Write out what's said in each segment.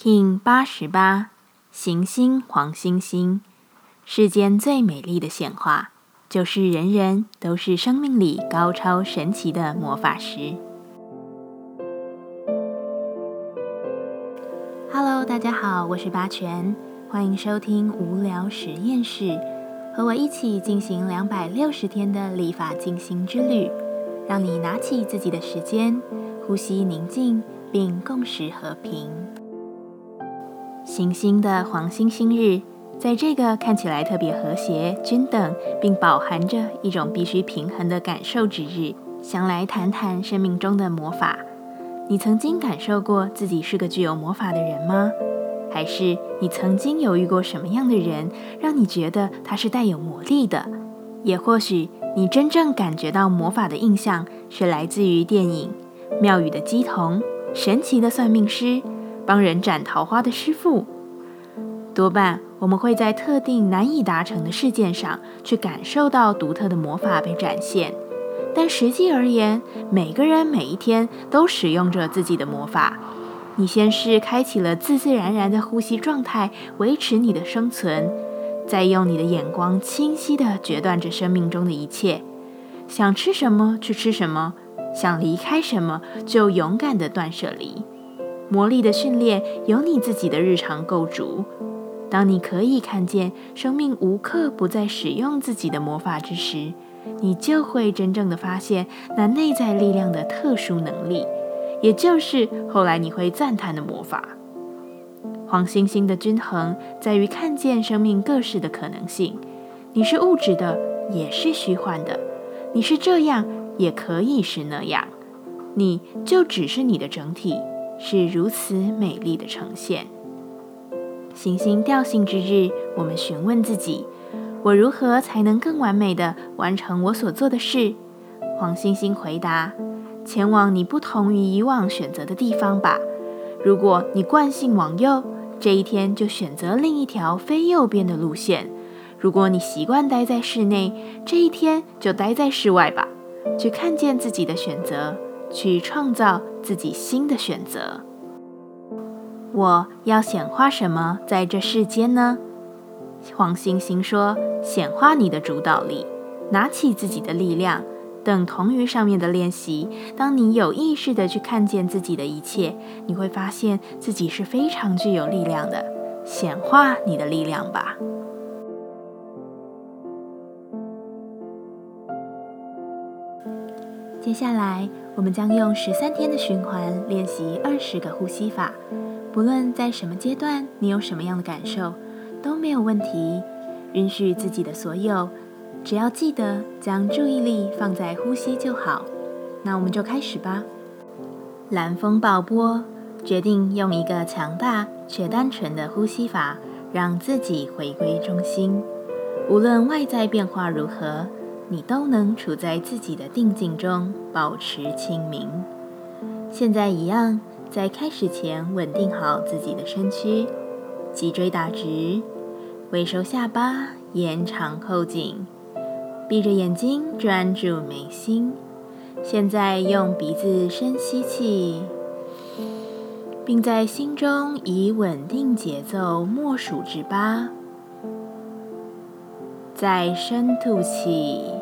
King 八十八，行星黄星星，世间最美丽的显化，就是人人都是生命里高超神奇的魔法师。Hello，大家好，我是八全，欢迎收听无聊实验室，和我一起进行两百六十天的立法进行之旅，让你拿起自己的时间，呼吸宁静，并共识和平。行星的黄星星日，在这个看起来特别和谐、均等，并饱含着一种必须平衡的感受之日，想来谈谈生命中的魔法。你曾经感受过自己是个具有魔法的人吗？还是你曾经有遇过什么样的人，让你觉得他是带有魔力的？也或许你真正感觉到魔法的印象，是来自于电影《庙宇的鸡童》《神奇的算命师》。帮人斩桃花的师傅，多半我们会在特定难以达成的事件上去感受到独特的魔法被展现。但实际而言，每个人每一天都使用着自己的魔法。你先是开启了自自然然的呼吸状态，维持你的生存；再用你的眼光清晰地决断着生命中的一切。想吃什么去吃什么，想离开什么就勇敢地断舍离。魔力的训练由你自己的日常构筑。当你可以看见生命无刻不在使用自己的魔法之时，你就会真正的发现那内在力量的特殊能力，也就是后来你会赞叹的魔法。黄星星的均衡在于看见生命各式的可能性。你是物质的，也是虚幻的；你是这样，也可以是那样。你就只是你的整体。是如此美丽的呈现。行星调性之日，我们询问自己：我如何才能更完美的完成我所做的事？黄星星回答：前往你不同于以往选择的地方吧。如果你惯性往右，这一天就选择另一条非右边的路线；如果你习惯待在室内，这一天就待在室外吧。去看见自己的选择。去创造自己新的选择。我要显化什么在这世间呢？黄星星说：“显化你的主导力，拿起自己的力量，等同于上面的练习。当你有意识的去看见自己的一切，你会发现自己是非常具有力量的。显化你的力量吧。”接下来。我们将用十三天的循环练习二十个呼吸法，不论在什么阶段，你有什么样的感受都没有问题。允许自己的所有，只要记得将注意力放在呼吸就好。那我们就开始吧。蓝风暴波，决定用一个强大却单纯的呼吸法，让自己回归中心。无论外在变化如何。你都能处在自己的定境中，保持清明。现在一样，在开始前稳定好自己的身躯，脊椎打直，微收下巴，延长后颈，闭着眼睛专注眉心。现在用鼻子深吸气，并在心中以稳定节奏默数至八，再深吐气。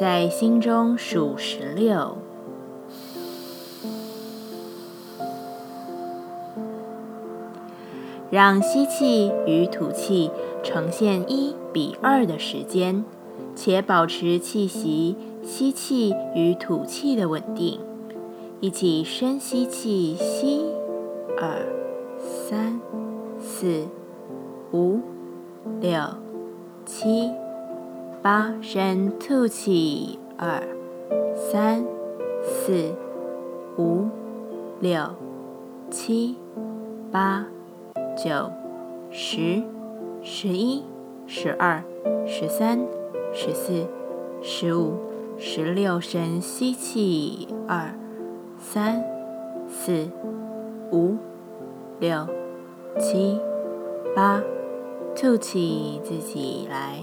在心中数十六，让吸气与吐气呈现一比二的时间，且保持气息吸气与吐气的稳定。一起深吸气，吸二三四五六七。八，深吐气，二、三、四、五、六、七、八、九、十、十一、十二、十三、十四、十五、十六，深吸气，二、三、四、五、六、七、八，吐气，自己来。